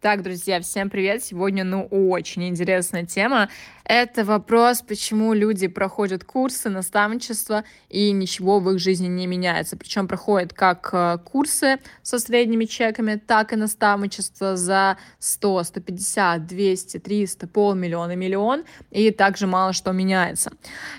Так, друзья, всем привет! Сегодня, ну, очень интересная тема. Это вопрос, почему люди проходят курсы, наставничество, и ничего в их жизни не меняется. Причем проходят как э, курсы со средними чеками, так и наставничество за 100, 150, 200, 300, полмиллиона, миллион, и также мало что меняется.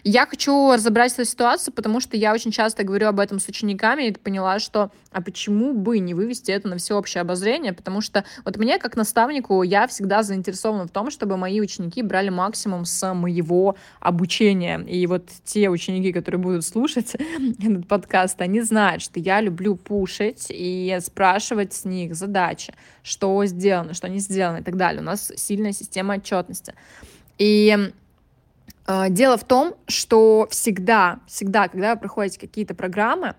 Я хочу разобрать эту ситуацию, потому что я очень часто говорю об этом с учениками, и поняла, что а почему бы не вывести это на всеобщее обозрение, потому что вот мне как наставнику я всегда заинтересована в том, чтобы мои ученики брали максимум с моего обучения. И вот те ученики, которые будут слушать этот подкаст, они знают, что я люблю пушить и спрашивать с них задачи, что сделано, что не сделано и так далее. У нас сильная система отчетности. И э, дело в том, что всегда, всегда, когда вы проходите какие-то программы,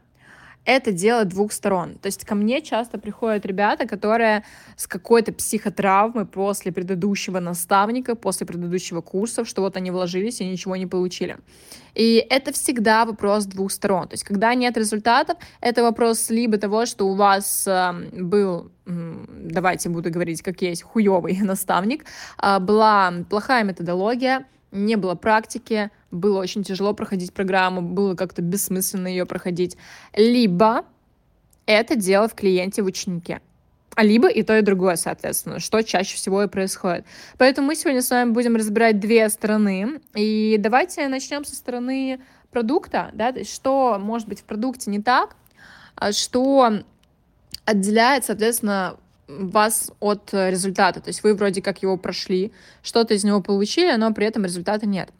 это дело двух сторон. То есть ко мне часто приходят ребята, которые с какой-то психотравмой после предыдущего наставника, после предыдущего курса, что вот они вложились и ничего не получили. И это всегда вопрос двух сторон. То есть когда нет результатов, это вопрос либо того, что у вас э, был давайте буду говорить, как есть, хуёвый наставник, а, была плохая методология, не было практики, было очень тяжело проходить программу, было как-то бессмысленно ее проходить. Либо это дело в клиенте, в ученике. А либо и то, и другое, соответственно, что чаще всего и происходит. Поэтому мы сегодня с вами будем разбирать две стороны. И давайте начнем со стороны продукта, да, что может быть в продукте не так, а что отделяет, соответственно, вас от результата. То есть вы вроде как его прошли, что-то из него получили, но при этом результата нет.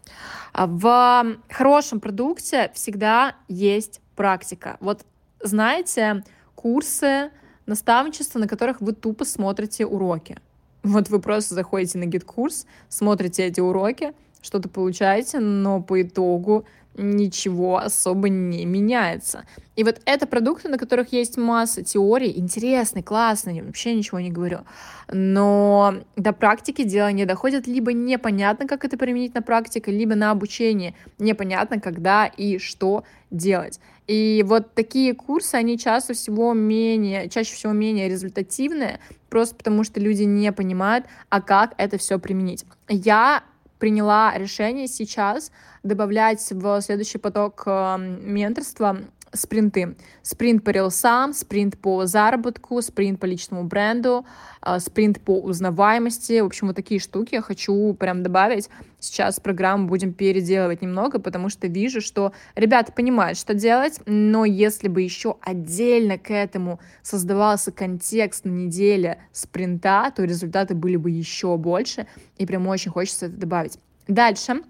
А в хорошем продукте всегда есть практика. Вот знаете, курсы, наставничество, на которых вы тупо смотрите уроки. Вот вы просто заходите на GetCourse, смотрите эти уроки, что-то получаете, но по итогу ничего особо не меняется. И вот это продукты, на которых есть масса теорий, интересный, классный, вообще ничего не говорю. Но до практики дело не доходит, либо непонятно, как это применить на практике, либо на обучение непонятно, когда и что делать. И вот такие курсы, они чаще всего менее, чаще всего менее результативные, просто потому что люди не понимают, а как это все применить. Я приняла решение сейчас добавлять в следующий поток эм, менторства спринты. Спринт по рилсам, спринт по заработку, спринт по личному бренду, э, спринт по узнаваемости. В общем, вот такие штуки я хочу прям добавить. Сейчас программу будем переделывать немного, потому что вижу, что ребята понимают, что делать, но если бы еще отдельно к этому создавался контекст на неделе спринта, то результаты были бы еще больше, и прям очень хочется это добавить. Дальше.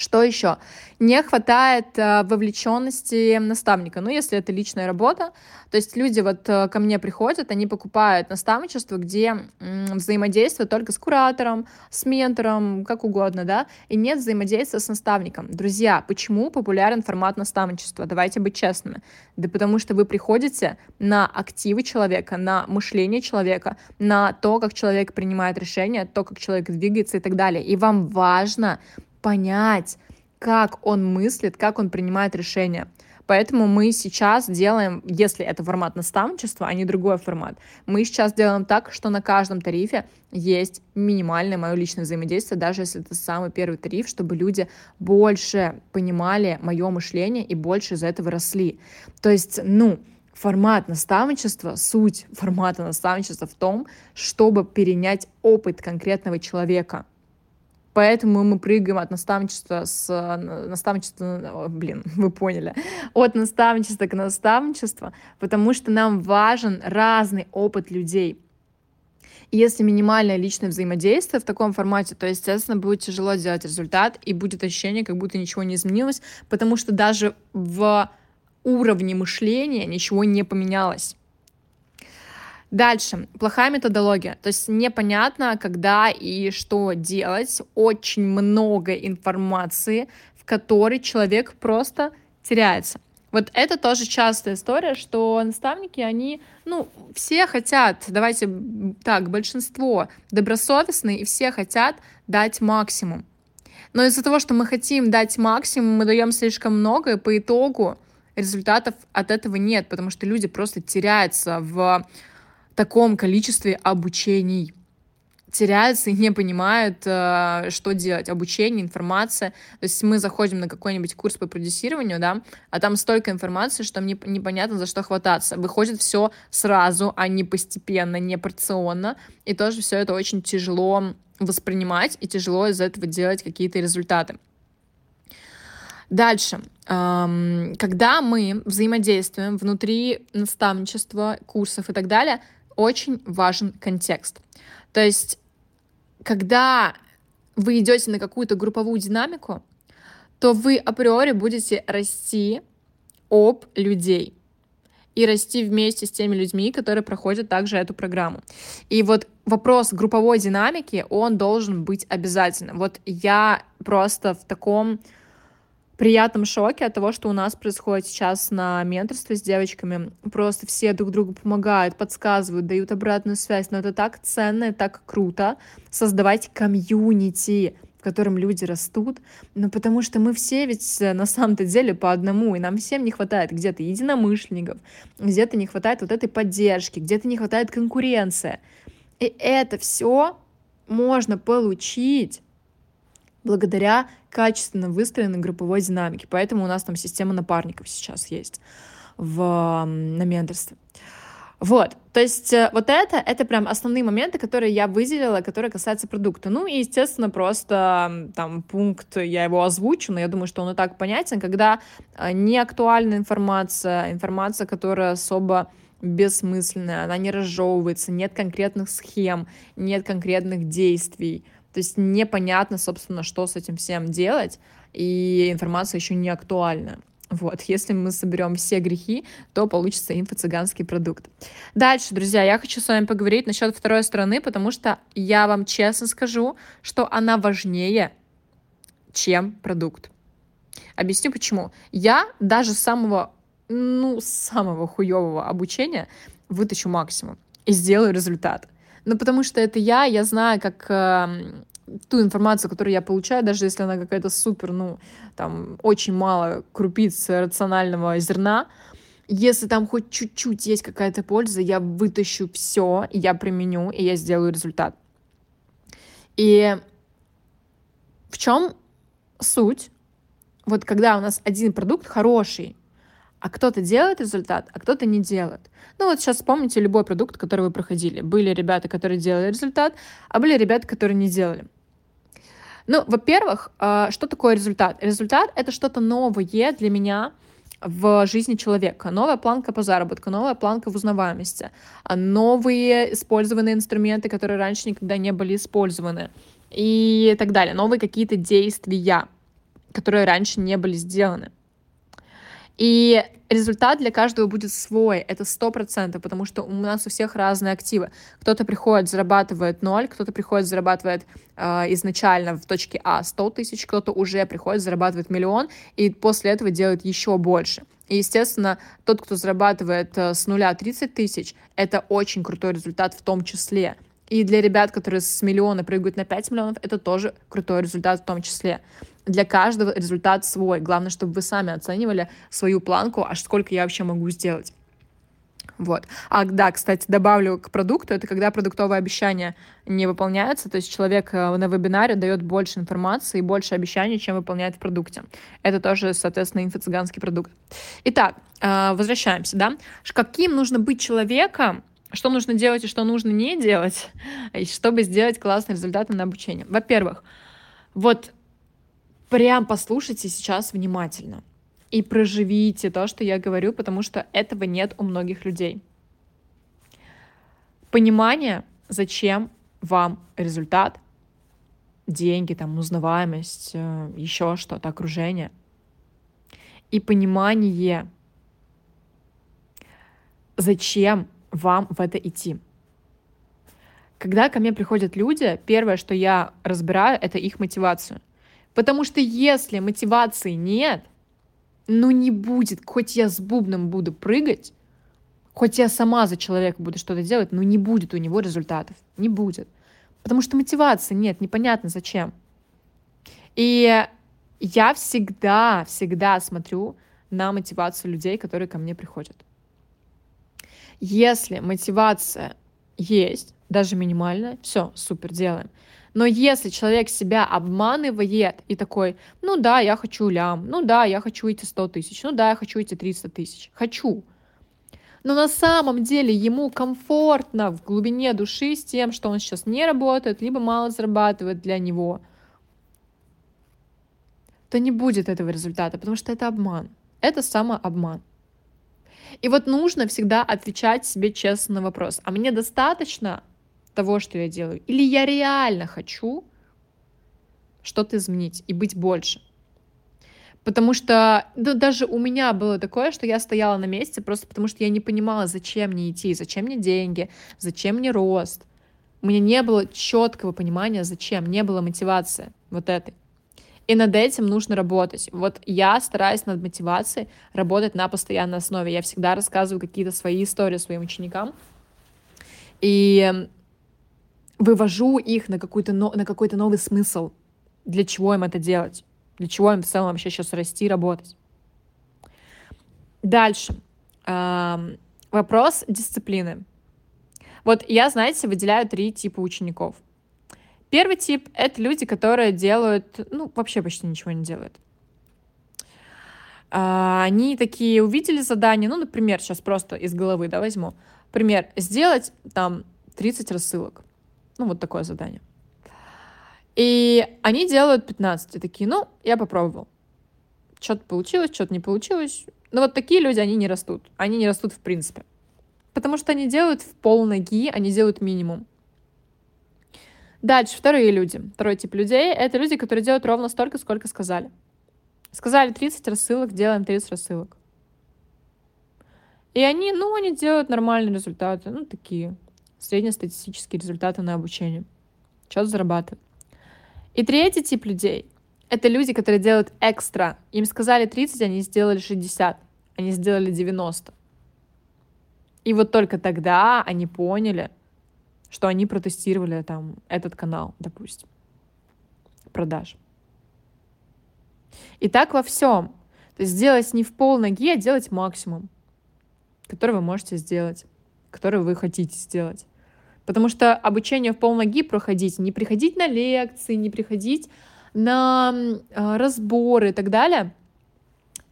Что еще? Не хватает э, вовлеченности наставника. Ну, если это личная работа, то есть люди вот э, ко мне приходят, они покупают наставничество, где м, взаимодействие только с куратором, с ментором, как угодно, да, и нет взаимодействия с наставником. Друзья, почему популярен формат наставничества? Давайте быть честными. Да потому что вы приходите на активы человека, на мышление человека, на то, как человек принимает решения, то, как человек двигается и так далее. И вам важно понять, как он мыслит, как он принимает решения. Поэтому мы сейчас делаем, если это формат наставничества, а не другой формат, мы сейчас делаем так, что на каждом тарифе есть минимальное мое личное взаимодействие, даже если это самый первый тариф, чтобы люди больше понимали мое мышление и больше из этого росли. То есть, ну, формат наставничества, суть формата наставничества в том, чтобы перенять опыт конкретного человека — Поэтому мы прыгаем от наставничества с наставничества, блин, вы поняли, от наставничества к наставничеству, потому что нам важен разный опыт людей. И если минимальное личное взаимодействие в таком формате, то, естественно, будет тяжело сделать результат, и будет ощущение, как будто ничего не изменилось, потому что даже в уровне мышления ничего не поменялось. Дальше, плохая методология, то есть непонятно, когда и что делать, очень много информации, в которой человек просто теряется. Вот это тоже частая история, что наставники, они, ну, все хотят, давайте так, большинство добросовестные, и все хотят дать максимум. Но из-за того, что мы хотим дать максимум, мы даем слишком много, и по итогу результатов от этого нет, потому что люди просто теряются в таком количестве обучений. теряются и не понимают, э, что делать. Обучение, информация. То есть мы заходим на какой-нибудь курс по продюсированию, да, а там столько информации, что мне непонятно, за что хвататься. Выходит все сразу, а не постепенно, не порционно. И тоже все это очень тяжело воспринимать и тяжело из этого делать какие-то результаты. Дальше. Когда мы взаимодействуем внутри наставничества, курсов и так далее, очень важен контекст. То есть, когда вы идете на какую-то групповую динамику, то вы априори будете расти об людей и расти вместе с теми людьми, которые проходят также эту программу. И вот вопрос групповой динамики, он должен быть обязательным. Вот я просто в таком приятном шоке от того, что у нас происходит сейчас на менторстве с девочками. Просто все друг другу помогают, подсказывают, дают обратную связь. Но это так ценно и так круто создавать комьюнити, в котором люди растут, но потому что мы все ведь э, на самом-то деле по одному, и нам всем не хватает где-то единомышленников, где-то не хватает вот этой поддержки, где-то не хватает конкуренции. И это все можно получить благодаря качественно выстроенной групповой динамике. Поэтому у нас там система напарников сейчас есть в, на менторстве. Вот, то есть э, вот это, это прям основные моменты, которые я выделила, которые касаются продукта. Ну и, естественно, просто там пункт, я его озвучу, но я думаю, что он и так понятен, когда э, не актуальная информация, информация, которая особо бессмысленная, она не разжевывается, нет конкретных схем, нет конкретных действий, то есть непонятно, собственно, что с этим всем делать, и информация еще не актуальна. Вот, если мы соберем все грехи, то получится инфо-цыганский продукт. Дальше, друзья, я хочу с вами поговорить насчет второй стороны, потому что я вам честно скажу, что она важнее, чем продукт. Объясню почему. Я даже самого, ну, самого хуевого обучения вытащу максимум и сделаю результат. Ну, потому что это я, я знаю, как э, ту информацию, которую я получаю, даже если она какая-то супер, ну, там, очень мало крупиц рационального зерна, если там хоть чуть-чуть есть какая-то польза, я вытащу все, я применю, и я сделаю результат. И в чем суть? Вот когда у нас один продукт хороший, а кто-то делает результат, а кто-то не делает. Ну вот сейчас вспомните любой продукт, который вы проходили. Были ребята, которые делали результат, а были ребята, которые не делали. Ну, во-первых, а, что такое результат? Результат — это что-то новое для меня в жизни человека. Новая планка по заработку, новая планка в узнаваемости, а новые использованные инструменты, которые раньше никогда не были использованы и так далее. Новые какие-то действия, которые раньше не были сделаны. И результат для каждого будет свой, это сто процентов, потому что у нас у всех разные активы. Кто-то приходит, зарабатывает ноль, кто-то приходит, зарабатывает э, изначально в точке А 100 тысяч, кто-то уже приходит, зарабатывает миллион, и после этого делает еще больше. И, естественно, тот, кто зарабатывает э, с нуля 30 тысяч, это очень крутой результат в том числе. И для ребят, которые с миллиона прыгают на 5 миллионов, это тоже крутой результат в том числе. Для каждого результат свой. Главное, чтобы вы сами оценивали свою планку, аж сколько я вообще могу сделать. Вот. А, да, кстати, добавлю к продукту, это когда продуктовое обещание не выполняется, то есть человек э, на вебинаре дает больше информации и больше обещаний, чем выполняет в продукте. Это тоже, соответственно, инфо-цыганский продукт. Итак, э, возвращаемся, да. Каким нужно быть человеком, что нужно делать и что нужно не делать, чтобы сделать классный результат на обучении? Во-первых, вот прям послушайте сейчас внимательно и проживите то, что я говорю, потому что этого нет у многих людей. Понимание, зачем вам результат, деньги, там, узнаваемость, э, еще что-то, окружение. И понимание, зачем вам в это идти. Когда ко мне приходят люди, первое, что я разбираю, это их мотивацию. Потому что если мотивации нет, ну не будет, хоть я с бубном буду прыгать, хоть я сама за человека буду что-то делать, но не будет у него результатов. Не будет. Потому что мотивации нет, непонятно зачем. И я всегда, всегда смотрю на мотивацию людей, которые ко мне приходят. Если мотивация есть, даже минимальное, все, супер, делаем. Но если человек себя обманывает и такой, ну да, я хочу лям, ну да, я хочу эти 100 тысяч, ну да, я хочу эти 300 тысяч, хочу. Но на самом деле ему комфортно в глубине души с тем, что он сейчас не работает, либо мало зарабатывает для него, то не будет этого результата, потому что это обман. Это самообман. И вот нужно всегда отвечать себе честно на вопрос, а мне достаточно того, что я делаю? Или я реально хочу что-то изменить и быть больше? Потому что да, даже у меня было такое, что я стояла на месте просто потому, что я не понимала, зачем мне идти, зачем мне деньги, зачем мне рост. У меня не было четкого понимания, зачем, не было мотивации вот этой. И над этим нужно работать. Вот я стараюсь над мотивацией работать на постоянной основе. Я всегда рассказываю какие-то свои истории своим ученикам. И вывожу их на, какой-то, на какой-то новый смысл. Для чего им это делать? Для чего им в целом вообще сейчас расти работать? Дальше. Вопрос дисциплины. Вот я, знаете, выделяю три типа учеников. Первый тип — это люди, которые делают, ну, вообще почти ничего не делают. А, они такие увидели задание, ну, например, сейчас просто из головы, да, возьму. Пример, сделать там 30 рассылок. Ну, вот такое задание. И они делают 15. И такие, ну, я попробовал. Что-то получилось, что-то не получилось. Но вот такие люди, они не растут. Они не растут в принципе. Потому что они делают в пол ноги, они делают минимум. Дальше, вторые люди. Второй тип людей — это люди, которые делают ровно столько, сколько сказали. Сказали 30 рассылок, делаем 30 рассылок. И они, ну, они делают нормальные результаты, ну, такие среднестатистические результаты на обучение. Что зарабатывают. И третий тип людей — это люди, которые делают экстра. Им сказали 30, они сделали 60, они сделали 90. И вот только тогда они поняли, что они протестировали там этот канал, допустим, продаж. И так во всем. То есть сделать не в пол ноги, а делать максимум, который вы можете сделать, который вы хотите сделать. Потому что обучение в полноги проходить, не приходить на лекции, не приходить на э, разборы и так далее,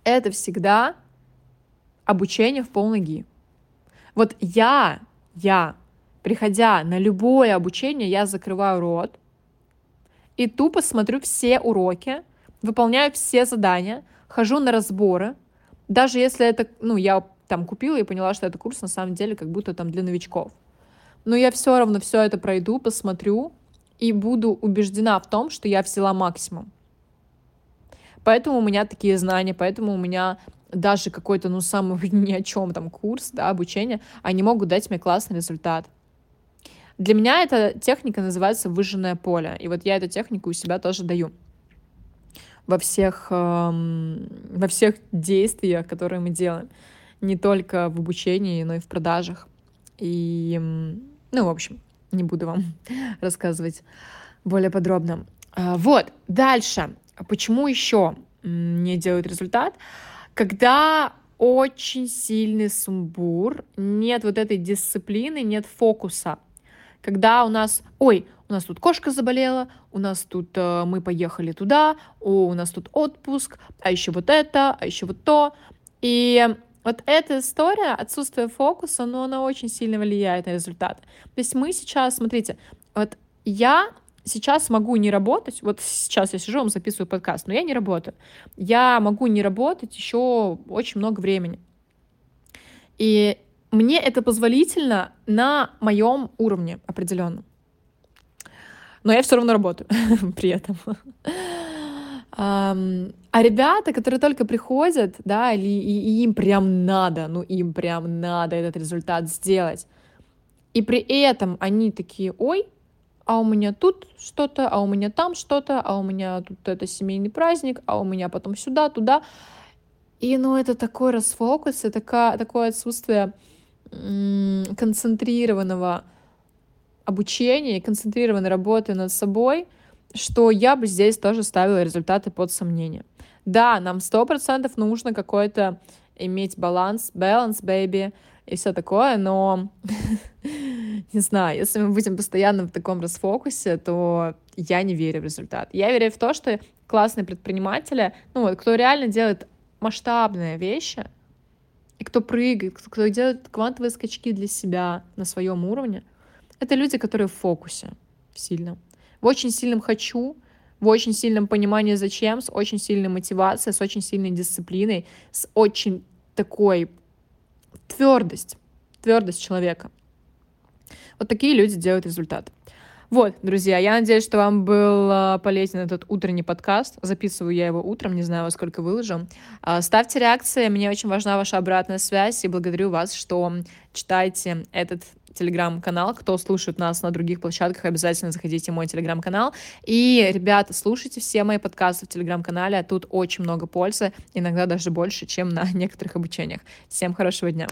это всегда обучение в полноги. Вот я, я, приходя на любое обучение, я закрываю рот и тупо смотрю все уроки, выполняю все задания, хожу на разборы, даже если это, ну, я там купила и поняла, что это курс на самом деле как будто там для новичков но я все равно все это пройду, посмотрю и буду убеждена в том, что я взяла максимум. Поэтому у меня такие знания, поэтому у меня даже какой-то, ну, самый ни о чем там курс, да, обучение, они могут дать мне классный результат. Для меня эта техника называется выжженное поле. И вот я эту технику у себя тоже даю во всех, эм, во всех действиях, которые мы делаем. Не только в обучении, но и в продажах. И ну, в общем, не буду вам рассказывать более подробно. А, вот, дальше. Почему еще не делают результат? Когда очень сильный сумбур, нет вот этой дисциплины, нет фокуса. Когда у нас, ой, у нас тут кошка заболела, у нас тут э, мы поехали туда, о, у нас тут отпуск, а еще вот это, а еще вот то. И вот эта история, отсутствие фокуса, но она очень сильно влияет на результат. То есть мы сейчас, смотрите, вот я сейчас могу не работать, вот сейчас я сижу, записываю подкаст, но я не работаю. Я могу не работать еще очень много времени. И мне это позволительно на моем уровне определенном. Но я все равно работаю при этом. А ребята, которые только приходят, да, или и, и им прям надо, ну им прям надо этот результат сделать. И при этом они такие, ой, а у меня тут что-то, а у меня там что-то, а у меня тут это семейный праздник, а у меня потом сюда, туда. И ну это такой расфокус, и такое, такое отсутствие концентрированного обучения, концентрированной работы над собой — что я бы здесь тоже ставила результаты под сомнение. Да, нам сто процентов нужно какой-то иметь баланс, баланс, baby, и все такое, но не знаю, если мы будем постоянно в таком расфокусе, то я не верю в результат. Я верю в то, что классные предприниматели, ну вот, кто реально делает масштабные вещи, и кто прыгает, кто делает квантовые скачки для себя на своем уровне, это люди, которые в фокусе сильно. В очень сильном хочу, в очень сильном понимании зачем, с очень сильной мотивацией, с очень сильной дисциплиной, с очень такой твердость, твердость человека. Вот такие люди делают результат. Вот, друзья, я надеюсь, что вам был а, полезен этот утренний подкаст. Записываю я его утром, не знаю, во сколько выложу. А, ставьте реакции, мне очень важна ваша обратная связь, и благодарю вас, что читаете этот телеграм-канал. Кто слушает нас на других площадках, обязательно заходите в мой телеграм-канал. И, ребята, слушайте все мои подкасты в телеграм-канале. Тут очень много пользы, иногда даже больше, чем на некоторых обучениях. Всем хорошего дня.